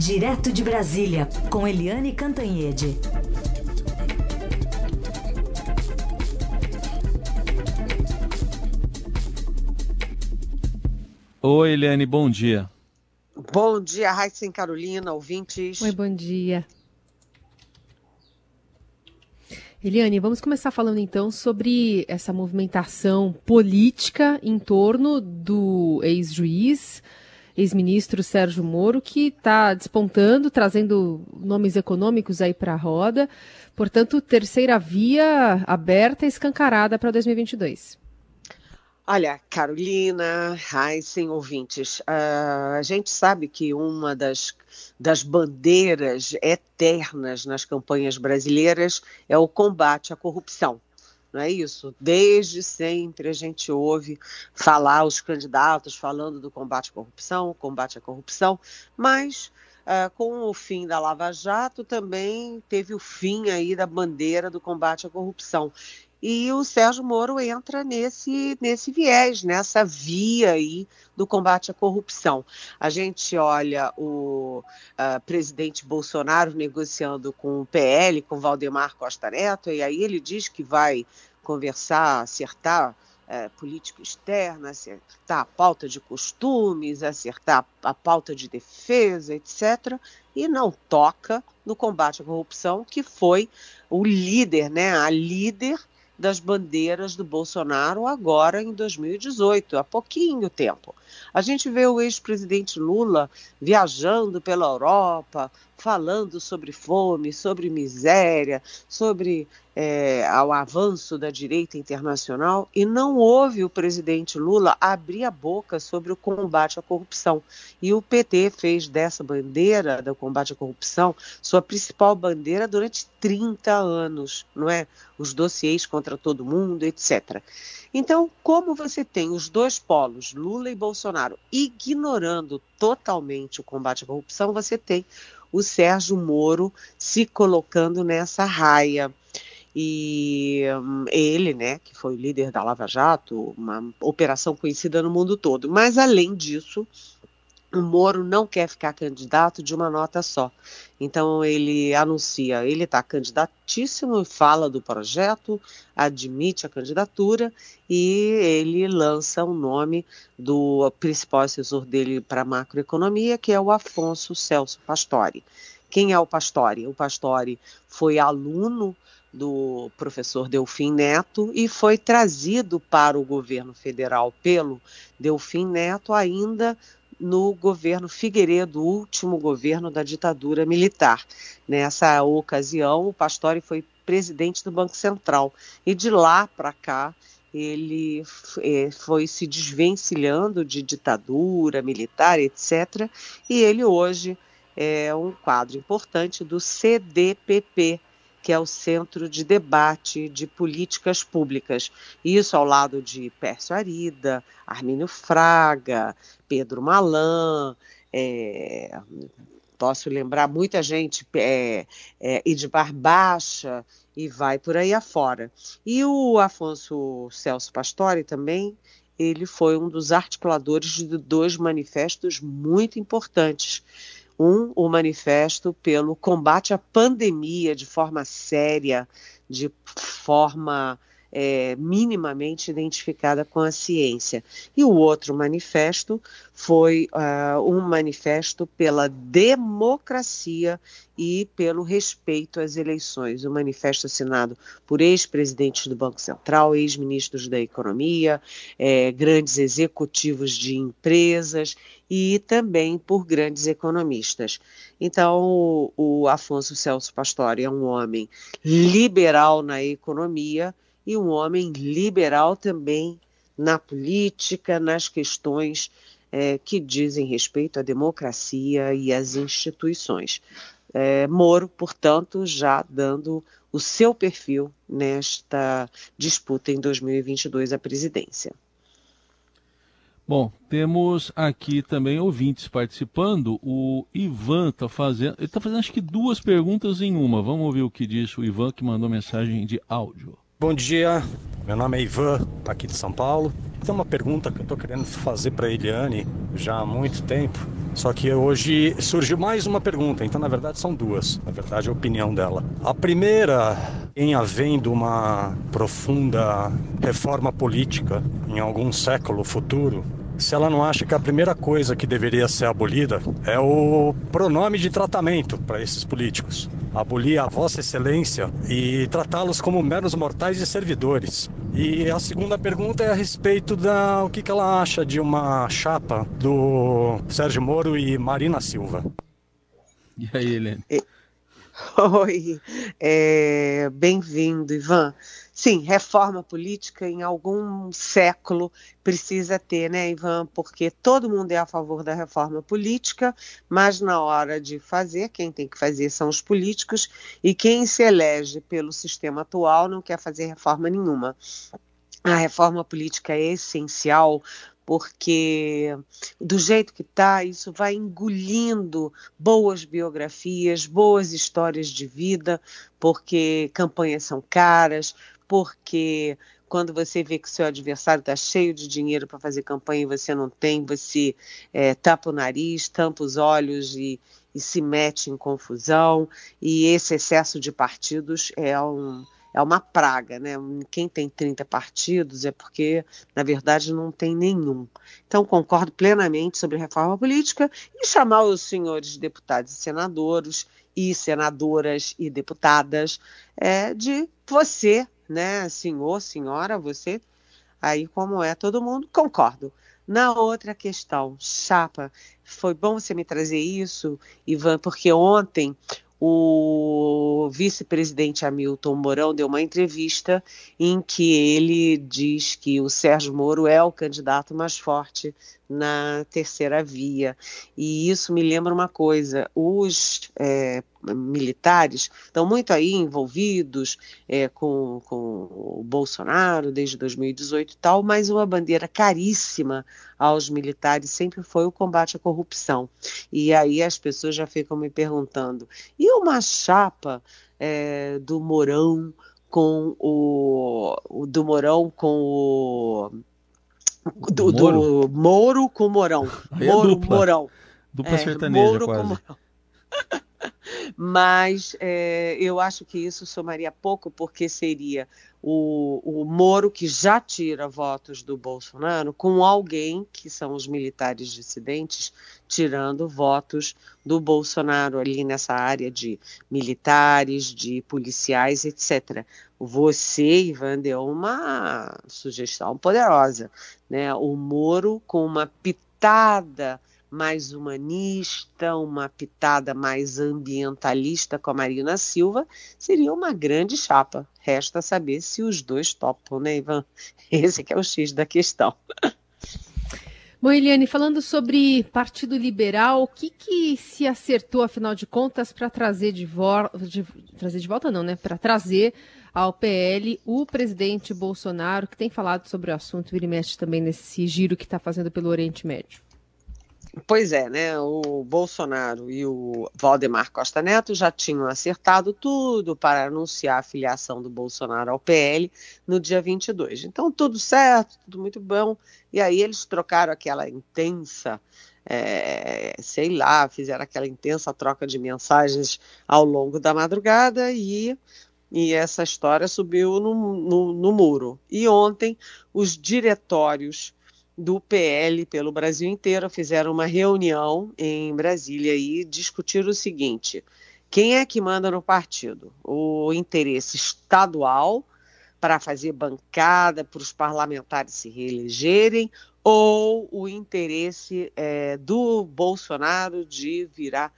Direto de Brasília, com Eliane Cantanhede. Oi, Eliane, bom dia. Bom dia, Raíssa e Carolina, ouvintes. Oi, bom dia. Eliane, vamos começar falando então sobre essa movimentação política em torno do ex-juiz, ex-ministro Sérgio Moro, que está despontando, trazendo nomes econômicos aí para a roda. Portanto, terceira via aberta e escancarada para 2022. Olha, Carolina, Heisen, ouvintes, uh, a gente sabe que uma das, das bandeiras eternas nas campanhas brasileiras é o combate à corrupção. Não é isso? Desde sempre a gente ouve falar os candidatos falando do combate à corrupção, combate à corrupção, mas uh, com o fim da Lava Jato também teve o fim aí da bandeira do combate à corrupção. E o Sérgio Moro entra nesse, nesse viés, nessa via aí do combate à corrupção. A gente olha o uh, presidente Bolsonaro negociando com o PL, com Valdemar Costa Neto, e aí ele diz que vai conversar, acertar é, política externa, acertar a pauta de costumes, acertar a pauta de defesa, etc. E não toca no combate à corrupção, que foi o líder, né, a líder das bandeiras do Bolsonaro agora em 2018, há pouquinho tempo. A gente vê o ex-presidente Lula viajando pela Europa, falando sobre fome, sobre miséria, sobre é, o avanço da direita internacional e não houve o presidente Lula abrir a boca sobre o combate à corrupção. E o PT fez dessa bandeira do combate à corrupção sua principal bandeira durante 30 anos, não é? Os dossiês contra todo mundo, etc. Então, como você tem os dois polos, Lula e Bolsonaro, ignorando totalmente o combate à corrupção, você tem o Sérgio Moro se colocando nessa raia. E um, ele, né, que foi o líder da Lava Jato, uma operação conhecida no mundo todo. Mas, além disso, o Moro não quer ficar candidato de uma nota só. Então ele anuncia, ele está candidatíssimo, fala do projeto, admite a candidatura e ele lança o nome do principal assessor dele para macroeconomia, que é o Afonso Celso Pastore. Quem é o Pastore? O Pastore foi aluno do professor Delfim Neto e foi trazido para o governo federal pelo Delfim Neto ainda no governo Figueiredo, último governo da ditadura militar. Nessa ocasião, o Pastore foi presidente do Banco Central e de lá para cá ele é, foi se desvencilhando de ditadura militar, etc. E ele hoje é um quadro importante do CDPP, que é o Centro de Debate de Políticas Públicas. Isso ao lado de Pércio Arida, Armínio Fraga, Pedro Malan, é, posso lembrar muita gente, é, é, Edmar Baixa, e vai por aí afora. E o Afonso Celso Pastore também, ele foi um dos articuladores de dois manifestos muito importantes um, o manifesto pelo combate à pandemia de forma séria, de forma é, minimamente identificada com a ciência. E o outro manifesto foi uh, um manifesto pela democracia e pelo respeito às eleições. Um manifesto assinado por ex-presidentes do Banco Central, ex-ministros da Economia, é, grandes executivos de empresas e também por grandes economistas. Então, o, o Afonso Celso Pastore é um homem liberal na economia e um homem liberal também na política, nas questões é, que dizem respeito à democracia e às instituições. É, Moro, portanto, já dando o seu perfil nesta disputa em 2022 à presidência. Bom, temos aqui também ouvintes participando. O Ivan está fazendo. Ele está fazendo acho que duas perguntas em uma. Vamos ouvir o que disse o Ivan, que mandou mensagem de áudio. Bom dia, meu nome é Ivan, aqui de São Paulo. Tem uma pergunta que eu estou querendo fazer para Eliane já há muito tempo. Só que hoje surgiu mais uma pergunta, então na verdade são duas, na verdade a opinião dela. A primeira, em havendo uma profunda reforma política em algum século futuro, se ela não acha que a primeira coisa que deveria ser abolida é o pronome de tratamento para esses políticos. Abolir a Vossa Excelência e tratá-los como meros mortais e servidores. E a segunda pergunta é a respeito da o que, que ela acha de uma chapa do Sérgio Moro e Marina Silva. E aí, Helene? Oi, é, bem-vindo, Ivan. Sim, reforma política em algum século precisa ter, né, Ivan? Porque todo mundo é a favor da reforma política, mas na hora de fazer, quem tem que fazer são os políticos, e quem se elege pelo sistema atual não quer fazer reforma nenhuma. A reforma política é essencial porque do jeito que está, isso vai engolindo boas biografias, boas histórias de vida, porque campanhas são caras, porque quando você vê que seu adversário está cheio de dinheiro para fazer campanha e você não tem, você é, tapa o nariz, tampa os olhos e, e, se mete em confusão. E esse excesso de partidos é, um, é uma praga, né? Quem tem 30 partidos é porque, na verdade, não tem nenhum. Então, concordo plenamente sobre reforma política e chamar os senhores deputados e senadores e senadoras e deputadas é, de você né, senhor, senhora, você, aí como é todo mundo, concordo. Na outra questão, chapa, foi bom você me trazer isso, Ivan, porque ontem o vice-presidente Hamilton Mourão deu uma entrevista em que ele diz que o Sérgio Moro é o candidato mais forte na terceira via. E isso me lembra uma coisa: os é, militares estão muito aí envolvidos é, com, com o Bolsonaro desde 2018 e tal, mas uma bandeira caríssima aos militares sempre foi o combate à corrupção. E aí as pessoas já ficam me perguntando: e uma chapa é, do Mourão com o, o do Mourão com o do, Moro. do Moro com Mourão. Aí Moro, é dupla. Mourão. Dupla É, sertaneja Moro quase. com Mourão. Mas é, eu acho que isso somaria pouco, porque seria o, o Moro que já tira votos do Bolsonaro com alguém, que são os militares dissidentes, tirando votos do Bolsonaro ali nessa área de militares, de policiais, etc. Você, Ivan, deu uma sugestão poderosa, né? O Moro com uma pitada mais humanista, uma pitada mais ambientalista com a Marina Silva, seria uma grande chapa. Resta saber se os dois topam, né, Ivan? Esse que é o X da questão. Bom, Eliane, falando sobre Partido Liberal, o que, que se acertou, afinal de contas, para trazer de, vo de, trazer de volta, não, né? Para trazer ao PL o presidente Bolsonaro, que tem falado sobre o assunto, ele mexe também nesse giro que está fazendo pelo Oriente Médio. Pois é, né? O Bolsonaro e o Valdemar Costa Neto já tinham acertado tudo para anunciar a filiação do Bolsonaro ao PL no dia 22. Então, tudo certo, tudo muito bom. E aí eles trocaram aquela intensa, é, sei lá, fizeram aquela intensa troca de mensagens ao longo da madrugada e, e essa história subiu no, no, no muro. E ontem, os diretórios do PL pelo Brasil inteiro fizeram uma reunião em Brasília e discutiram o seguinte: quem é que manda no partido? O interesse estadual para fazer bancada para os parlamentares se reelegerem ou o interesse é, do Bolsonaro de virar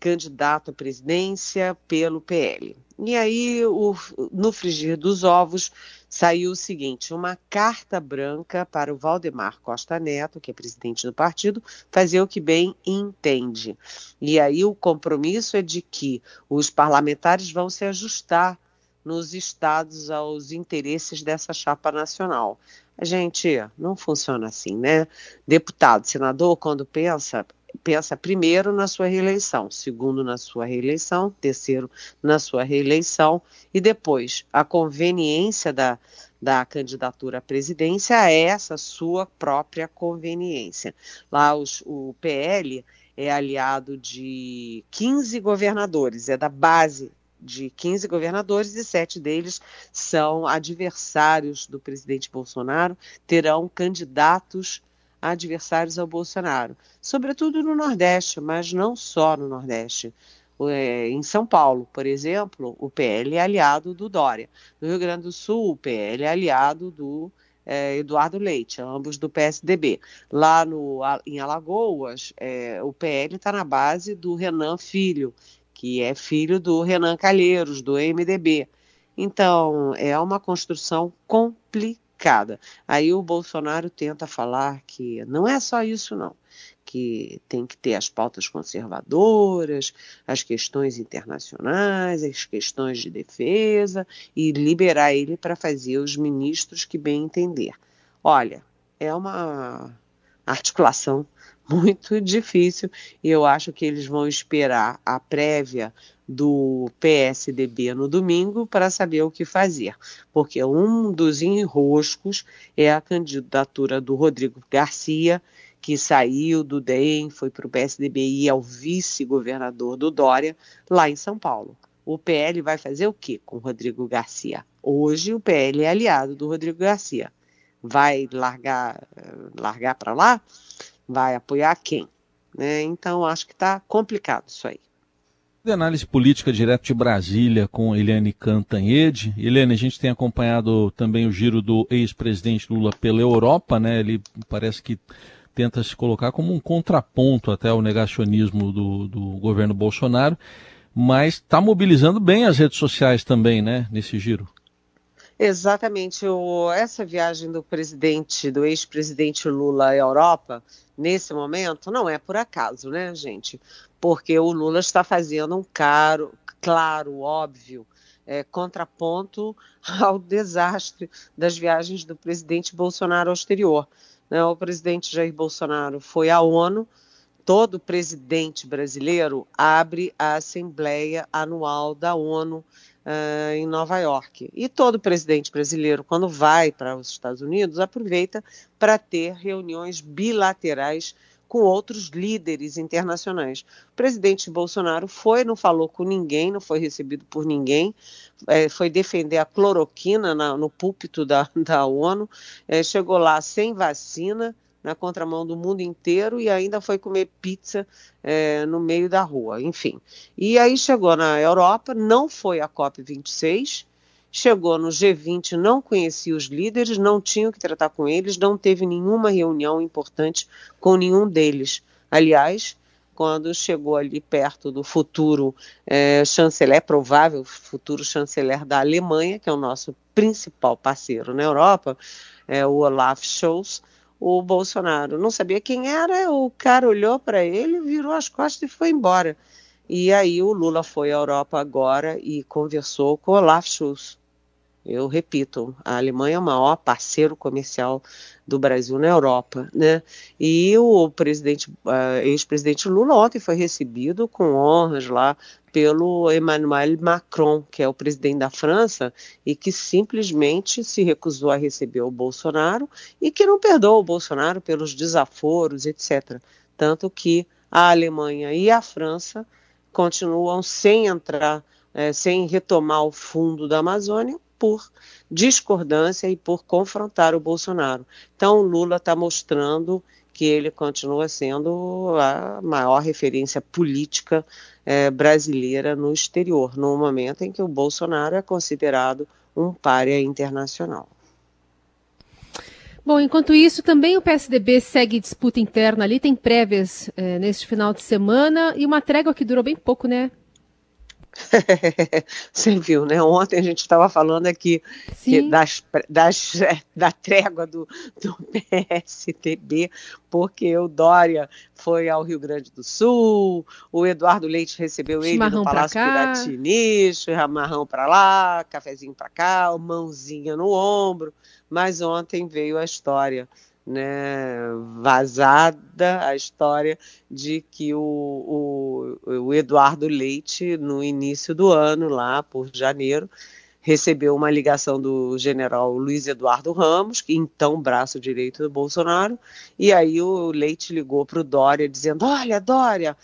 candidato à presidência pelo PL. E aí, o, no frigir dos ovos, saiu o seguinte: uma carta branca para o Valdemar Costa Neto, que é presidente do partido, fazer o que bem entende. E aí o compromisso é de que os parlamentares vão se ajustar nos estados aos interesses dessa chapa nacional. A gente não funciona assim, né? Deputado, senador, quando pensa, pensa primeiro na sua reeleição, segundo na sua reeleição, terceiro na sua reeleição e depois a conveniência da, da candidatura à presidência é essa sua própria conveniência. Lá os, o PL é aliado de 15 governadores, é da base de 15 governadores e sete deles são adversários do presidente Bolsonaro, terão candidatos adversários ao Bolsonaro, sobretudo no Nordeste, mas não só no Nordeste. É, em São Paulo, por exemplo, o PL é aliado do Dória. No Rio Grande do Sul, o PL é aliado do é, Eduardo Leite, ambos do PSDB. Lá no, em Alagoas, é, o PL está na base do Renan Filho, que é filho do Renan Calheiros, do MDB. Então, é uma construção complicada. Aí o Bolsonaro tenta falar que não é só isso, não. Que tem que ter as pautas conservadoras, as questões internacionais, as questões de defesa e liberar ele para fazer os ministros que bem entender. Olha, é uma articulação muito difícil e eu acho que eles vão esperar a prévia do PSDB no domingo para saber o que fazer, porque um dos enroscos é a candidatura do Rodrigo Garcia, que saiu do DEM, foi para o PSDB e é o vice-governador do Dória, lá em São Paulo. O PL vai fazer o que com o Rodrigo Garcia? Hoje o PL é aliado do Rodrigo Garcia. Vai largar, largar para lá? vai apoiar quem. Né? Então, acho que está complicado isso aí. De análise política direto de Brasília com Eliane Cantanhede. Eliane, a gente tem acompanhado também o giro do ex-presidente Lula pela Europa, né? Ele parece que tenta se colocar como um contraponto até ao negacionismo do, do governo Bolsonaro, mas está mobilizando bem as redes sociais também, né, nesse giro. Exatamente. O, essa viagem do presidente, do ex-presidente Lula à Europa, nesse momento, não é por acaso, né, gente? Porque o Lula está fazendo um caro, claro, óbvio, é, contraponto ao desastre das viagens do presidente Bolsonaro ao exterior. Né? O presidente Jair Bolsonaro foi à ONU, todo presidente brasileiro abre a Assembleia Anual da ONU uh, em Nova York. E todo presidente brasileiro, quando vai para os Estados Unidos, aproveita para ter reuniões bilaterais com outros líderes internacionais. O presidente Bolsonaro foi, não falou com ninguém, não foi recebido por ninguém, é, foi defender a cloroquina na, no púlpito da, da ONU, é, chegou lá sem vacina, na contramão do mundo inteiro e ainda foi comer pizza é, no meio da rua, enfim. E aí chegou na Europa, não foi a COP26, chegou no G20, não conhecia os líderes, não tinha o que tratar com eles, não teve nenhuma reunião importante com nenhum deles. Aliás, quando chegou ali perto do futuro é, chanceler, provável futuro chanceler da Alemanha, que é o nosso principal parceiro na Europa, é, o Olaf Scholz, o Bolsonaro. Não sabia quem era, o cara olhou para ele, virou as costas e foi embora. E aí o Lula foi à Europa agora e conversou com Olaf Scholz. Eu repito, a Alemanha é o maior parceiro comercial do Brasil na Europa, né? E o presidente, uh, ex-presidente Lula ontem foi recebido com honras lá pelo Emmanuel Macron, que é o presidente da França e que simplesmente se recusou a receber o Bolsonaro e que não perdoa o Bolsonaro pelos desaforos, etc. Tanto que a Alemanha e a França continuam sem entrar, é, sem retomar o fundo da Amazônia, por discordância e por confrontar o Bolsonaro. Então, o Lula está mostrando que ele continua sendo a maior referência política é, brasileira no exterior, no momento em que o Bolsonaro é considerado um párea internacional. Bom, enquanto isso, também o PSDB segue disputa interna ali, tem prévias é, neste final de semana e uma trégua que durou bem pouco, né? Você viu, né? Ontem a gente estava falando aqui das, das, da trégua do, do PSTB, porque o Dória foi ao Rio Grande do Sul, o Eduardo Leite recebeu ele no Palácio Piratini, chamarrão para lá, cafezinho para cá, mãozinha no ombro, mas ontem veio a história né, vazada a história de que o, o, o, Eduardo Leite, no início do ano, lá por janeiro, recebeu uma ligação do general Luiz Eduardo Ramos, que então braço direito do Bolsonaro, e aí o Leite ligou para o Dória dizendo: Olha, Dória,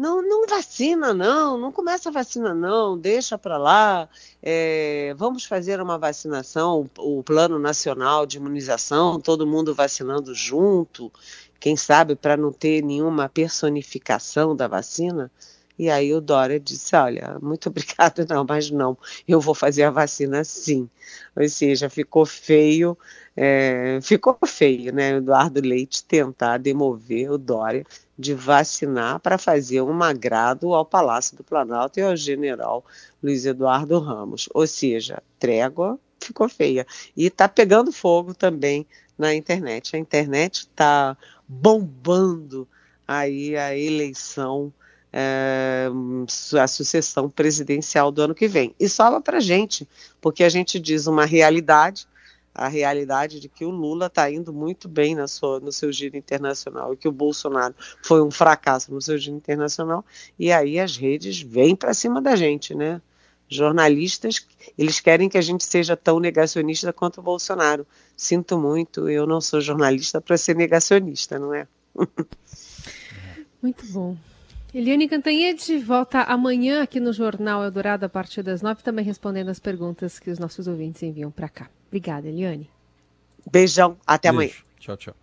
não, não vacina não, não começa a vacina não, deixa para lá, é, vamos fazer uma vacinação, o Plano Nacional de Imunização, todo mundo vacinando junto, quem sabe para não ter nenhuma personificação da vacina. E aí o Dória disse: Olha, muito obrigada, não, mas não, eu vou fazer a vacina sim. Ou seja, ficou feio, é, ficou feio, né? Eduardo Leite tentar demover o Dória de vacinar para fazer um agrado ao Palácio do Planalto e ao general Luiz Eduardo Ramos. Ou seja, trégua ficou feia. E está pegando fogo também na internet. A internet está bombando aí a eleição é, a sucessão presidencial do ano que vem. E sobra para gente, porque a gente diz uma realidade, a realidade de que o Lula está indo muito bem na sua, no seu giro internacional e que o Bolsonaro foi um fracasso no seu giro internacional, e aí as redes vêm para cima da gente, né? Jornalistas, eles querem que a gente seja tão negacionista quanto o Bolsonaro. Sinto muito, eu não sou jornalista para ser negacionista, não é? Muito bom. Eliane Cantanhede volta amanhã aqui no Jornal Eldorado a partir das nove, também respondendo as perguntas que os nossos ouvintes enviam para cá. Obrigada, Eliane. Beijão, até Beijo. amanhã. Tchau, tchau.